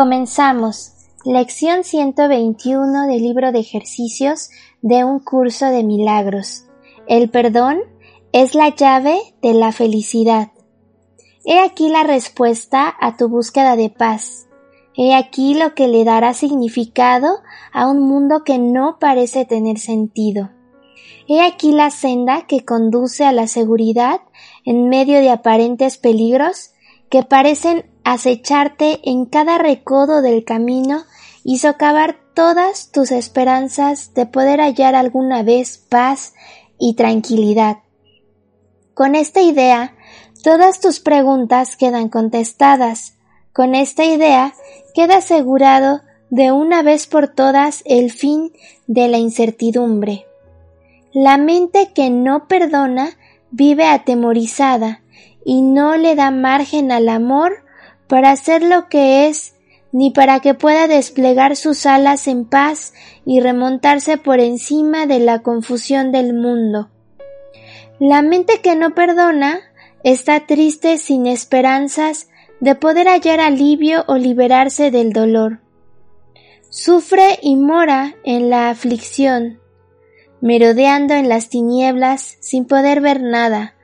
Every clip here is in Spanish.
Comenzamos. Lección 121 del libro de ejercicios de un curso de milagros. El perdón es la llave de la felicidad. He aquí la respuesta a tu búsqueda de paz. He aquí lo que le dará significado a un mundo que no parece tener sentido. He aquí la senda que conduce a la seguridad en medio de aparentes peligros que parecen acecharte en cada recodo del camino y socavar todas tus esperanzas de poder hallar alguna vez paz y tranquilidad. Con esta idea, todas tus preguntas quedan contestadas. Con esta idea, queda asegurado de una vez por todas el fin de la incertidumbre. La mente que no perdona vive atemorizada y no le da margen al amor para ser lo que es, ni para que pueda desplegar sus alas en paz y remontarse por encima de la confusión del mundo. La mente que no perdona está triste sin esperanzas de poder hallar alivio o liberarse del dolor. Sufre y mora en la aflicción, merodeando en las tinieblas sin poder ver nada,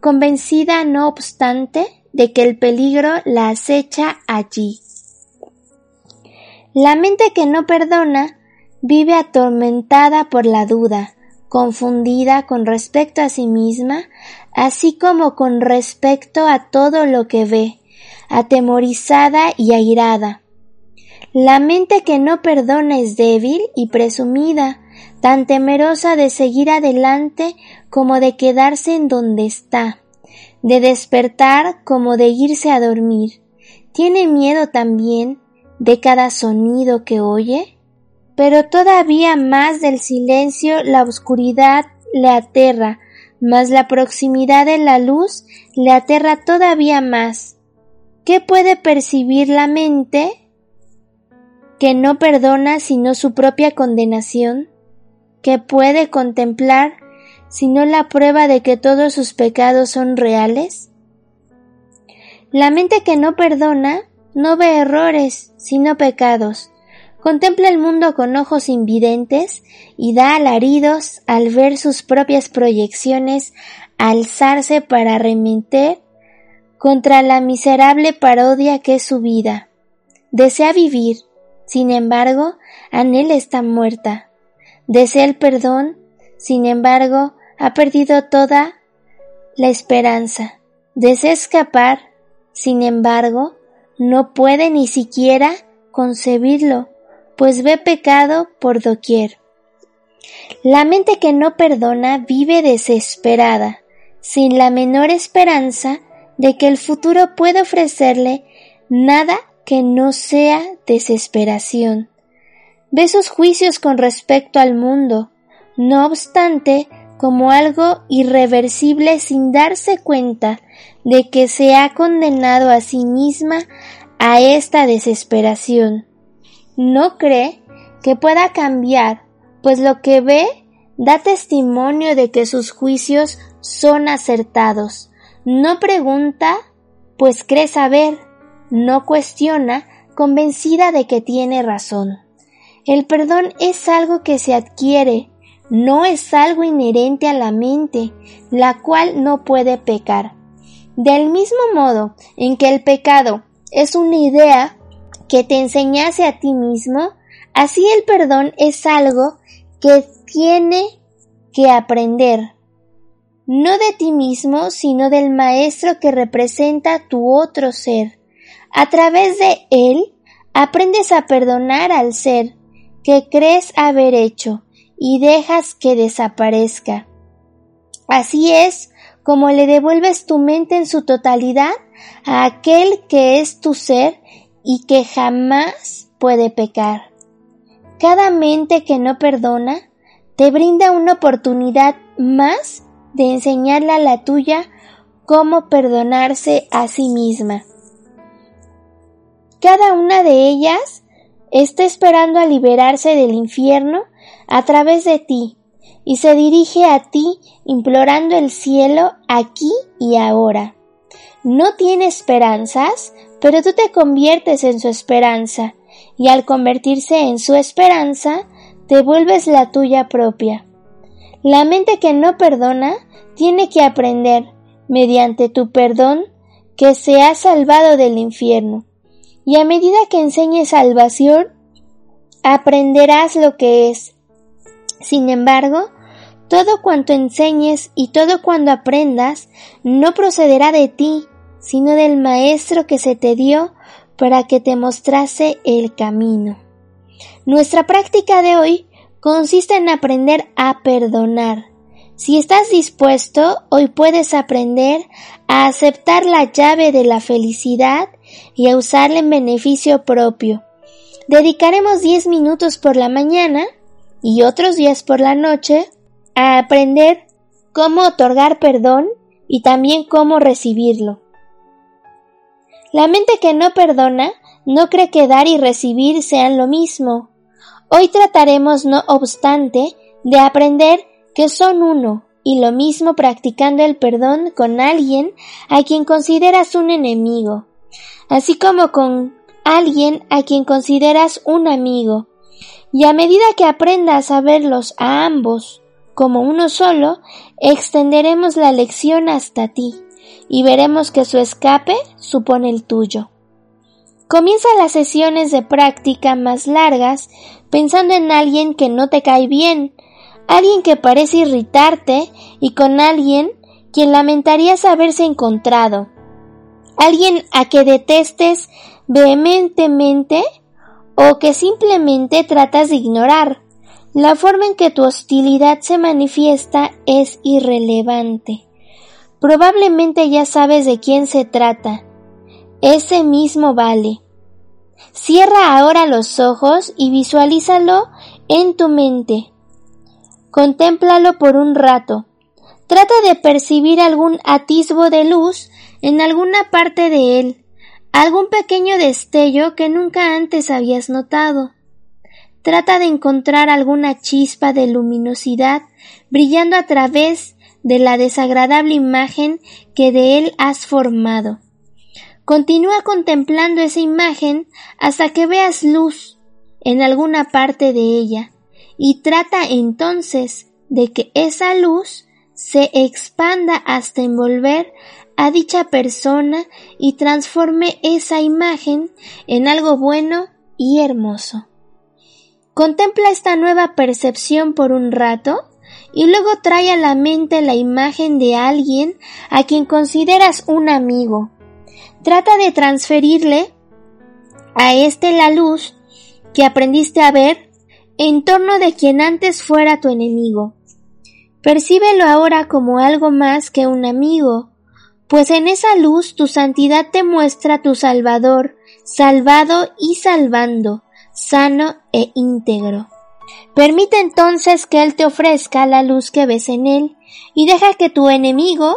convencida no obstante de que el peligro la acecha allí. La mente que no perdona vive atormentada por la duda, confundida con respecto a sí misma, así como con respecto a todo lo que ve, atemorizada y airada. La mente que no perdona es débil y presumida, tan temerosa de seguir adelante como de quedarse en donde está de despertar como de irse a dormir. ¿Tiene miedo también de cada sonido que oye? Pero todavía más del silencio la oscuridad le aterra, mas la proximidad de la luz le aterra todavía más. ¿Qué puede percibir la mente que no perdona sino su propia condenación? ¿Qué puede contemplar sino la prueba de que todos sus pecados son reales? La mente que no perdona no ve errores, sino pecados. Contempla el mundo con ojos invidentes y da alaridos al ver sus propias proyecciones alzarse para remeter contra la miserable parodia que es su vida. Desea vivir, sin embargo, anhela está muerta. Desea el perdón, sin embargo, ha perdido toda la esperanza. Desea escapar, sin embargo, no puede ni siquiera concebirlo, pues ve pecado por doquier. La mente que no perdona vive desesperada, sin la menor esperanza de que el futuro pueda ofrecerle nada que no sea desesperación. Ve sus juicios con respecto al mundo, no obstante, como algo irreversible sin darse cuenta de que se ha condenado a sí misma a esta desesperación. No cree que pueda cambiar, pues lo que ve da testimonio de que sus juicios son acertados. No pregunta, pues cree saber. No cuestiona, convencida de que tiene razón. El perdón es algo que se adquiere, no es algo inherente a la mente, la cual no puede pecar. Del mismo modo en que el pecado es una idea que te enseñase a ti mismo, así el perdón es algo que tiene que aprender, no de ti mismo, sino del Maestro que representa tu otro ser. A través de él aprendes a perdonar al ser que crees haber hecho, y dejas que desaparezca. Así es como le devuelves tu mente en su totalidad a aquel que es tu ser y que jamás puede pecar. Cada mente que no perdona te brinda una oportunidad más de enseñarle a la tuya cómo perdonarse a sí misma. Cada una de ellas está esperando a liberarse del infierno a través de ti y se dirige a ti implorando el cielo aquí y ahora. No tiene esperanzas, pero tú te conviertes en su esperanza y al convertirse en su esperanza, te vuelves la tuya propia. La mente que no perdona tiene que aprender, mediante tu perdón, que se ha salvado del infierno. Y a medida que enseñes salvación, aprenderás lo que es. Sin embargo, todo cuanto enseñes y todo cuando aprendas no procederá de ti, sino del Maestro que se te dio para que te mostrase el camino. Nuestra práctica de hoy consiste en aprender a perdonar. Si estás dispuesto, hoy puedes aprender a aceptar la llave de la felicidad y a usarla en beneficio propio. Dedicaremos 10 minutos por la mañana y otros días por la noche a aprender cómo otorgar perdón y también cómo recibirlo. La mente que no perdona no cree que dar y recibir sean lo mismo. Hoy trataremos, no obstante, de aprender que son uno y lo mismo practicando el perdón con alguien a quien consideras un enemigo, así como con alguien a quien consideras un amigo. Y a medida que aprendas a verlos a ambos como uno solo, extenderemos la lección hasta ti y veremos que su escape supone el tuyo. Comienza las sesiones de práctica más largas pensando en alguien que no te cae bien, alguien que parece irritarte y con alguien quien lamentarías haberse encontrado, alguien a que detestes vehementemente o que simplemente tratas de ignorar. La forma en que tu hostilidad se manifiesta es irrelevante. Probablemente ya sabes de quién se trata. Ese mismo vale. Cierra ahora los ojos y visualízalo en tu mente. Contémplalo por un rato. Trata de percibir algún atisbo de luz en alguna parte de él, algún pequeño destello que nunca antes habías notado. Trata de encontrar alguna chispa de luminosidad brillando a través de la desagradable imagen que de él has formado. Continúa contemplando esa imagen hasta que veas luz en alguna parte de ella y trata entonces de que esa luz se expanda hasta envolver a dicha persona y transforme esa imagen en algo bueno y hermoso. Contempla esta nueva percepción por un rato y luego trae a la mente la imagen de alguien a quien consideras un amigo. Trata de transferirle a éste la luz que aprendiste a ver en torno de quien antes fuera tu enemigo. Percíbelo ahora como algo más que un amigo, pues en esa luz tu santidad te muestra tu Salvador, salvado y salvando, sano e íntegro. Permite entonces que Él te ofrezca la luz que ves en Él y deja que tu enemigo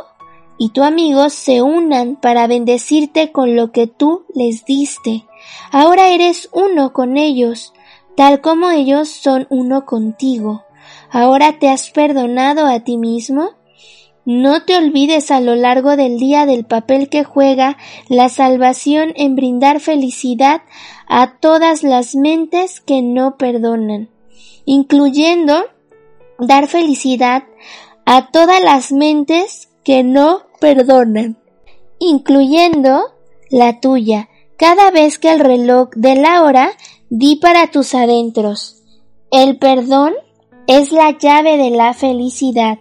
y tu amigo se unan para bendecirte con lo que tú les diste. Ahora eres uno con ellos, tal como ellos son uno contigo. Ahora te has perdonado a ti mismo no te olvides a lo largo del día del papel que juega la salvación en brindar felicidad a todas las mentes que no perdonan, incluyendo dar felicidad a todas las mentes que no perdonan, incluyendo la tuya. Cada vez que el reloj de la hora di para tus adentros. El perdón es la llave de la felicidad.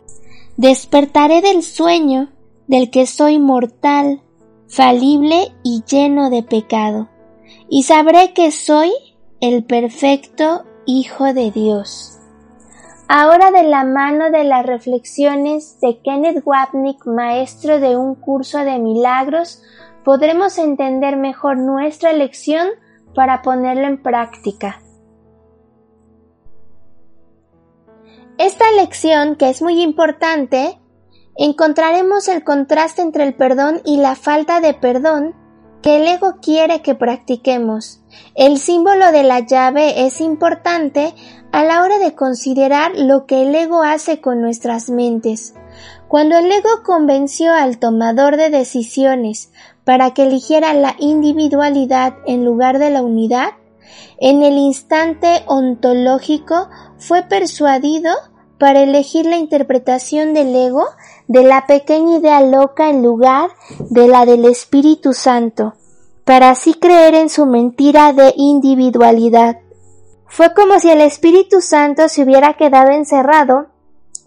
Despertaré del sueño del que soy mortal, falible y lleno de pecado, y sabré que soy el perfecto Hijo de Dios. Ahora de la mano de las reflexiones de Kenneth Wapnick, maestro de un curso de milagros, podremos entender mejor nuestra lección para ponerla en práctica. Esta lección, que es muy importante, encontraremos el contraste entre el perdón y la falta de perdón que el ego quiere que practiquemos. El símbolo de la llave es importante a la hora de considerar lo que el ego hace con nuestras mentes. Cuando el ego convenció al tomador de decisiones para que eligiera la individualidad en lugar de la unidad, en el instante ontológico fue persuadido para elegir la interpretación del ego de la pequeña idea loca en lugar de la del Espíritu Santo, para así creer en su mentira de individualidad. Fue como si el Espíritu Santo se hubiera quedado encerrado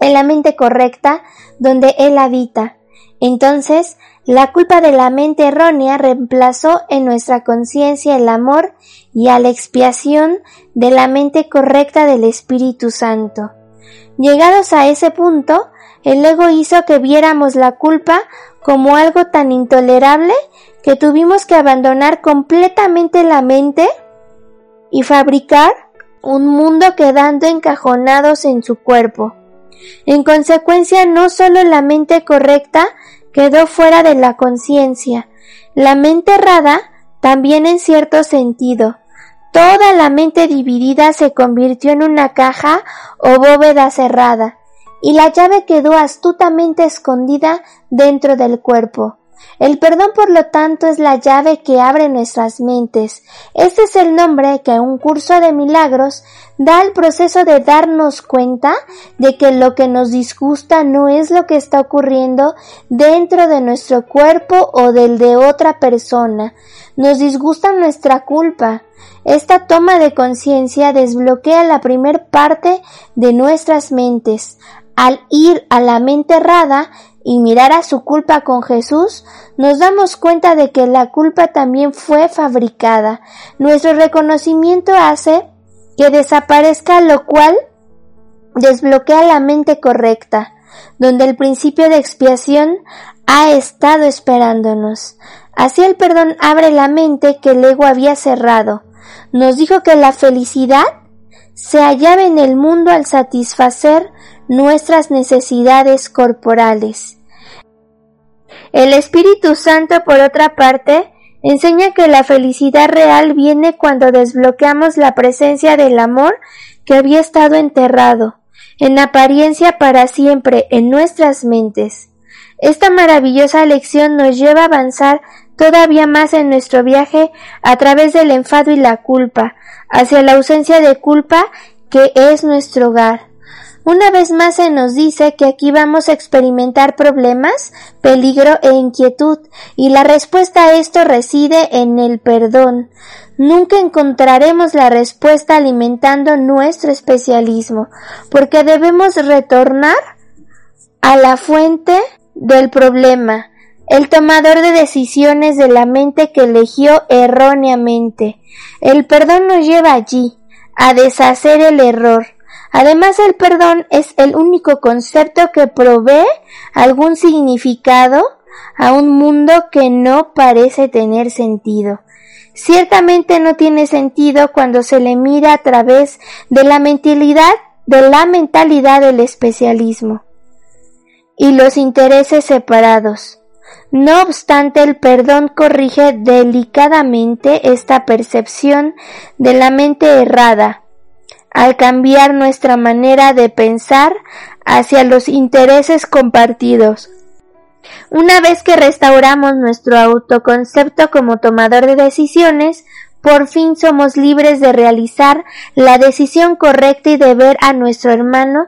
en la mente correcta donde Él habita. Entonces, la culpa de la mente errónea reemplazó en nuestra conciencia el amor y a la expiación de la mente correcta del Espíritu Santo. Llegados a ese punto, el ego hizo que viéramos la culpa como algo tan intolerable que tuvimos que abandonar completamente la mente y fabricar un mundo quedando encajonados en su cuerpo. En consecuencia, no solo la mente correcta quedó fuera de la conciencia, la mente errada también en cierto sentido. Toda la mente dividida se convirtió en una caja o bóveda cerrada, y la llave quedó astutamente escondida dentro del cuerpo. El perdón, por lo tanto, es la llave que abre nuestras mentes. Este es el nombre que un curso de milagros da al proceso de darnos cuenta de que lo que nos disgusta no es lo que está ocurriendo dentro de nuestro cuerpo o del de otra persona. Nos disgusta nuestra culpa. Esta toma de conciencia desbloquea la primer parte de nuestras mentes. Al ir a la mente errada y mirar a su culpa con Jesús, nos damos cuenta de que la culpa también fue fabricada. Nuestro reconocimiento hace que desaparezca lo cual desbloquea la mente correcta, donde el principio de expiación ha estado esperándonos. Así el perdón abre la mente que el ego había cerrado. Nos dijo que la felicidad se hallaba en el mundo al satisfacer nuestras necesidades corporales. El Espíritu Santo, por otra parte, enseña que la felicidad real viene cuando desbloqueamos la presencia del amor que había estado enterrado, en apariencia para siempre, en nuestras mentes. Esta maravillosa lección nos lleva a avanzar todavía más en nuestro viaje a través del enfado y la culpa, hacia la ausencia de culpa que es nuestro hogar. Una vez más se nos dice que aquí vamos a experimentar problemas, peligro e inquietud, y la respuesta a esto reside en el perdón. Nunca encontraremos la respuesta alimentando nuestro especialismo, porque debemos retornar a la fuente del problema, el tomador de decisiones de la mente que eligió erróneamente. El perdón nos lleva allí, a deshacer el error. Además, el perdón es el único concepto que provee algún significado a un mundo que no parece tener sentido. Ciertamente no tiene sentido cuando se le mira a través de la mentalidad, de la mentalidad del especialismo y los intereses separados. No obstante, el perdón corrige delicadamente esta percepción de la mente errada al cambiar nuestra manera de pensar hacia los intereses compartidos. Una vez que restauramos nuestro autoconcepto como tomador de decisiones, por fin somos libres de realizar la decisión correcta y de ver a nuestro hermano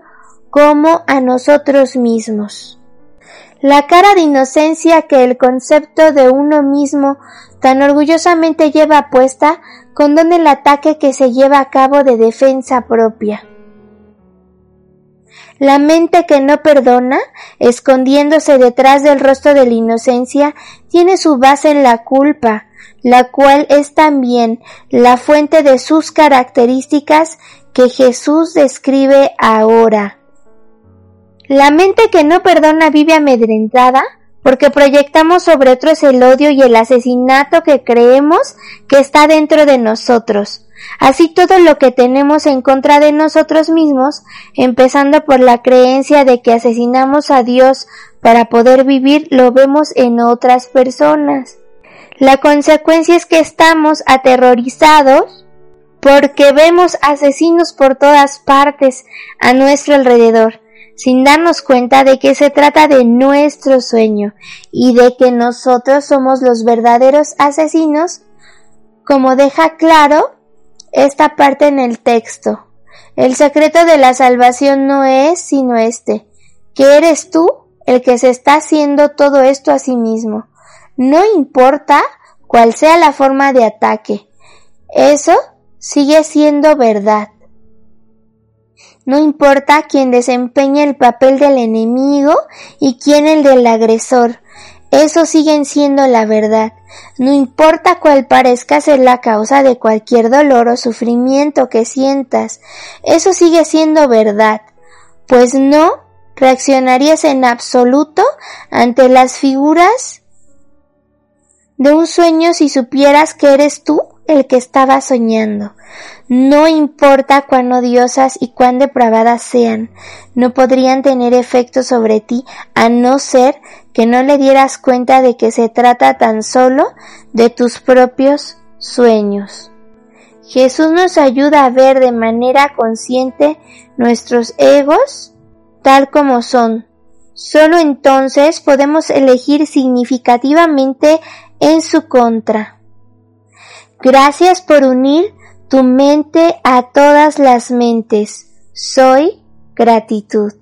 como a nosotros mismos. La cara de inocencia que el concepto de uno mismo tan orgullosamente lleva puesta condona el ataque que se lleva a cabo de defensa propia. La mente que no perdona, escondiéndose detrás del rostro de la inocencia, tiene su base en la culpa. la cual es también la fuente de sus características que Jesús describe ahora. La mente que no perdona vive amedrentada porque proyectamos sobre otros el odio y el asesinato que creemos que está dentro de nosotros. Así todo lo que tenemos en contra de nosotros mismos, empezando por la creencia de que asesinamos a Dios para poder vivir, lo vemos en otras personas. La consecuencia es que estamos aterrorizados porque vemos asesinos por todas partes a nuestro alrededor, sin darnos cuenta de que se trata de nuestro sueño y de que nosotros somos los verdaderos asesinos, como deja claro esta parte en el texto. El secreto de la salvación no es sino este, que eres tú el que se está haciendo todo esto a sí mismo. No importa cuál sea la forma de ataque. Eso sigue siendo verdad. No importa quién desempeñe el papel del enemigo y quién el del agresor. Eso siguen siendo la verdad. No importa cuál parezca ser la causa de cualquier dolor o sufrimiento que sientas. Eso sigue siendo verdad. Pues no reaccionarías en absoluto ante las figuras de un sueño si supieras que eres tú el que estaba soñando. No importa cuán odiosas y cuán depravadas sean, no podrían tener efecto sobre ti a no ser que no le dieras cuenta de que se trata tan solo de tus propios sueños. Jesús nos ayuda a ver de manera consciente nuestros egos tal como son. Solo entonces podemos elegir significativamente en su contra. Gracias por unir tu mente a todas las mentes. Soy gratitud.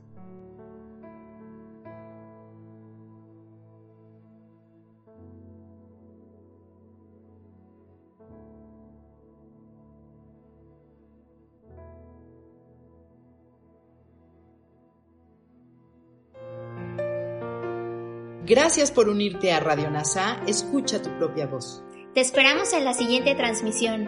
Gracias por unirte a Radio NASA. Escucha tu propia voz. Te esperamos en la siguiente transmisión.